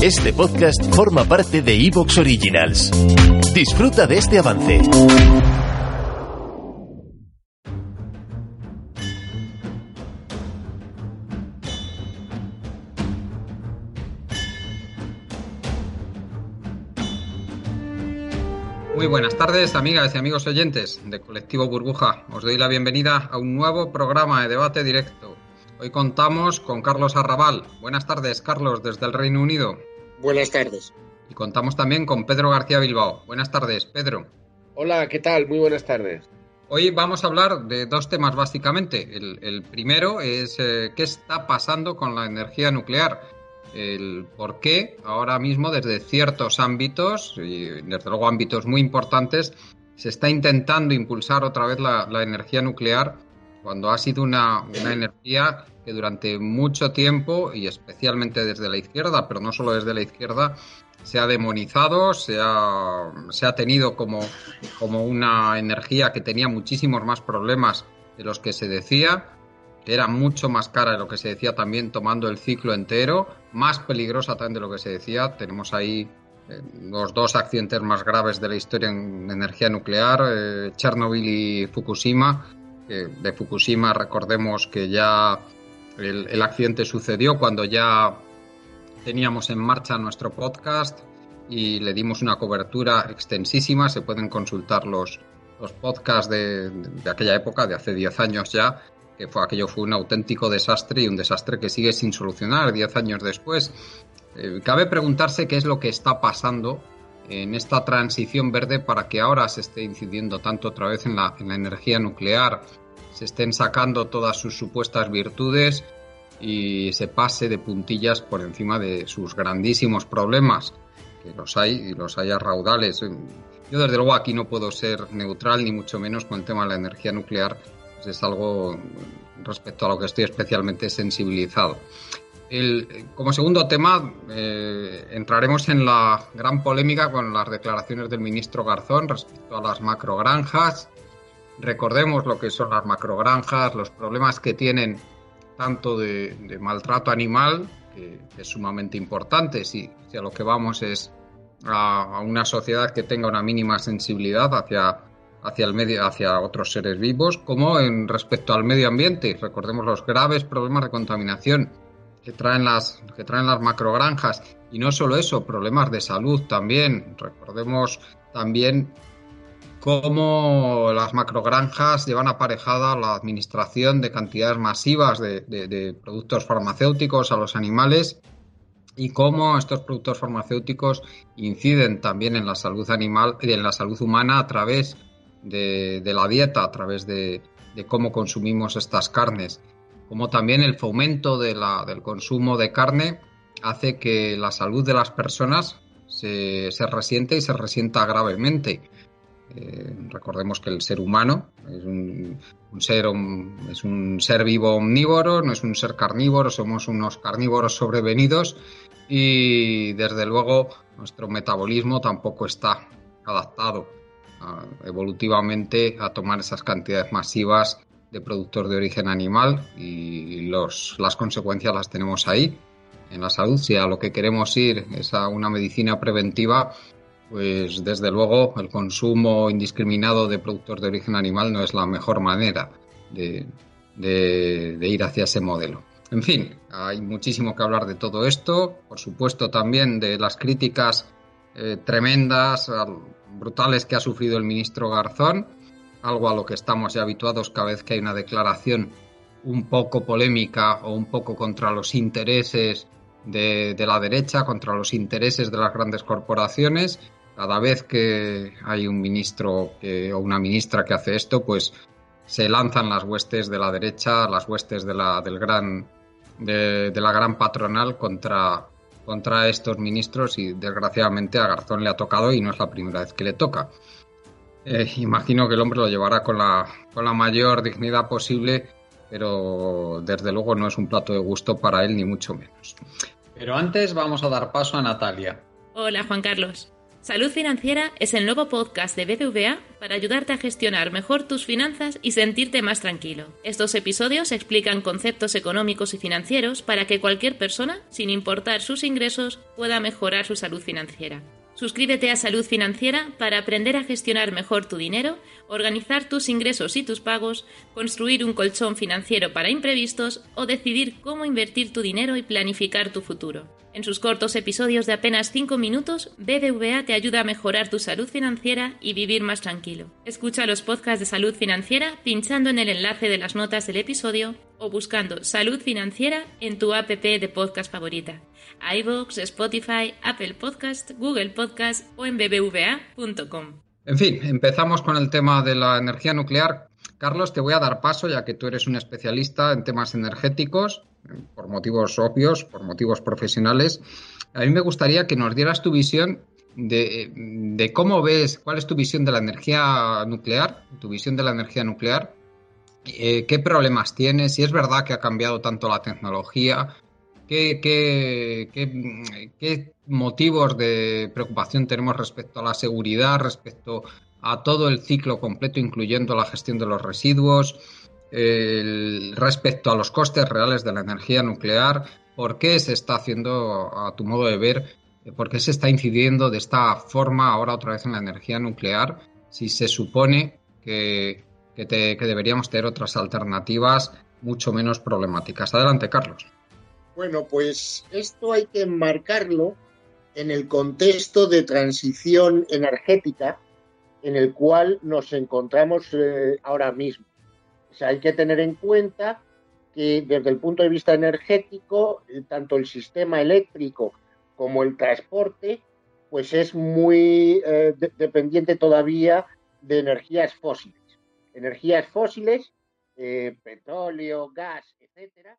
Este podcast forma parte de Evox Originals. Disfruta de este avance. Muy buenas tardes, amigas y amigos oyentes de Colectivo Burbuja. Os doy la bienvenida a un nuevo programa de debate directo. Hoy contamos con Carlos Arrabal. Buenas tardes, Carlos, desde el Reino Unido. Buenas tardes. Y contamos también con Pedro García Bilbao. Buenas tardes, Pedro. Hola, ¿qué tal? Muy buenas tardes. Hoy vamos a hablar de dos temas básicamente. El, primero es eh, qué está pasando con la energía nuclear. El por qué ahora mismo desde ciertos ámbitos, y desde luego ámbitos muy importantes, se está intentando impulsar otra vez la, energía nuclear cuando ha sido una, una energía que durante mucho tiempo, y especialmente desde la izquierda, pero no solo desde la izquierda, se ha demonizado, se ha, se ha tenido como, como una energía que tenía muchísimos más problemas de los que se decía, que era mucho más cara de lo que se decía también tomando el ciclo entero, más peligrosa también de lo que se decía. Tenemos ahí eh, los dos accidentes más graves de la historia en energía nuclear, eh, Chernobyl y Fukushima. De Fukushima recordemos que ya el, accidente sucedió cuando ya teníamos en marcha nuestro podcast y le dimos una cobertura extensísima. Se pueden consultar los, los podcasts de, aquella época, de hace 10 años ya, que fue aquello fue un auténtico desastre y un desastre que sigue sin solucionar 10 años después. Eh, cabe preguntarse qué es lo que está pasando en esta transición verde para que ahora se esté incidiendo tanto otra vez en la, en la energía nuclear se estén sacando todas sus supuestas virtudes y se pase de puntillas por encima de sus grandísimos problemas, que los hay y los hay a raudales. Yo desde luego aquí no puedo ser neutral ni mucho menos con el tema de la energía nuclear, pues es algo respecto a lo que estoy especialmente sensibilizado. Como segundo tema, eh, entraremos en la gran polémica con las declaraciones del ministro Garzón respecto a las macrogranjas. Recordemos lo que son las macrogranjas, los problemas que tienen tanto de, maltrato animal, que, es sumamente importante, si, a lo que vamos es a, una sociedad que tenga una mínima sensibilidad hacia, hacia, el medio, hacia otros seres vivos, como en respecto al medio ambiente. Recordemos los graves problemas de contaminación que traen las, que traen las macrogranjas. Y no solo eso, problemas de salud también. Recordemos también cómo las macrogranjas llevan aparejada la administración de cantidades masivas de, productos farmacéuticos a los animales y cómo estos productos farmacéuticos inciden también en la salud animal y en la salud humana a través de, la dieta, a través de, cómo consumimos estas carnes, como también el fomento del consumo de carne hace que la salud de las personas se, resiente y se resienta gravemente. Eh, recordemos que el ser humano es un, ser, es un ser vivo omnívoro, no es un ser carnívoro, somos unos carnívoros sobrevenidos y desde luego nuestro metabolismo tampoco está adaptado evolutivamente a tomar esas cantidades masivas de productos de origen animal y los, las consecuencias las tenemos ahí en la salud. Si a lo que queremos ir es a una medicina preventiva, pues desde luego el consumo indiscriminado de productos de origen animal no es la mejor manera de, ir hacia ese modelo. En fin, hay muchísimo que hablar de todo esto, por supuesto también de las críticas eh, tremendas, brutales que ha sufrido el ministro Garzón, algo a lo que estamos ya habituados cada vez que hay una declaración un poco polémica o un poco contra los intereses de, de la derecha, contra los intereses de las grandes corporaciones cada vez que hay un ministro o una ministra que hace esto, pues se lanzan las huestes de la derecha, las huestes de la, del gran, de, la gran patronal contra, contra estos ministros y desgraciadamente a Garzón le ha tocado y no es la primera vez que le toca. Eh, imagino que el hombre lo llevará con la, con la mayor dignidad posible, pero desde luego no es un plato de gusto para él ni mucho menos. Pero antes vamos a dar paso a Natalia. Hola Juan Carlos. Salud Financiera es el nuevo podcast de BBVA para ayudarte a gestionar mejor tus finanzas y sentirte más tranquilo. Estos episodios explican conceptos económicos y financieros para que cualquier persona, sin importar sus ingresos, pueda mejorar su salud financiera. Suscríbete a Salud Financiera para aprender a gestionar mejor tu dinero, organizar tus ingresos y tus pagos, construir un colchón financiero para imprevistos o decidir cómo invertir tu dinero y planificar tu futuro. En sus cortos episodios de apenas 5 minutos, BBVA te ayuda a mejorar tu salud financiera y vivir más tranquilo. Escucha los podcasts de salud financiera pinchando en el enlace de las notas del episodio o buscando Salud Financiera en tu app de podcast favorita iVoox, Spotify, Apple Podcast, Google Podcast o en bbva.com. En fin, empezamos con el tema de la energía nuclear. Carlos, te voy a dar paso ya que tú eres un especialista en temas energéticos, por motivos obvios, por motivos profesionales. A mí me gustaría que nos dieras tu visión de, cómo ves, cuál es tu visión de la energía nuclear, tu visión de la energía nuclear, eh, qué problemas tiene, si es verdad que ha cambiado tanto la tecnología, ¿Qué, motivos de preocupación tenemos respecto a la seguridad, respecto a todo el ciclo completo, incluyendo la gestión de los residuos, respecto a los costes reales de la energía nuclear? ¿Por qué se está haciendo, a tu modo de ver, por qué se está incidiendo de esta forma ahora otra vez en la energía nuclear si se supone que, que deberíamos tener otras alternativas mucho menos problemáticas? Adelante, Carlos. Bueno, pues esto hay que enmarcarlo en el contexto de transición energética en el cual nos encontramos eh, ahora mismo. O sea, hay que tener en cuenta que desde el punto de vista energético, eh, tanto el sistema eléctrico como el transporte, pues es muy eh, dependiente todavía de energías fósiles. Energías fósiles, petróleo, gas, etcétera,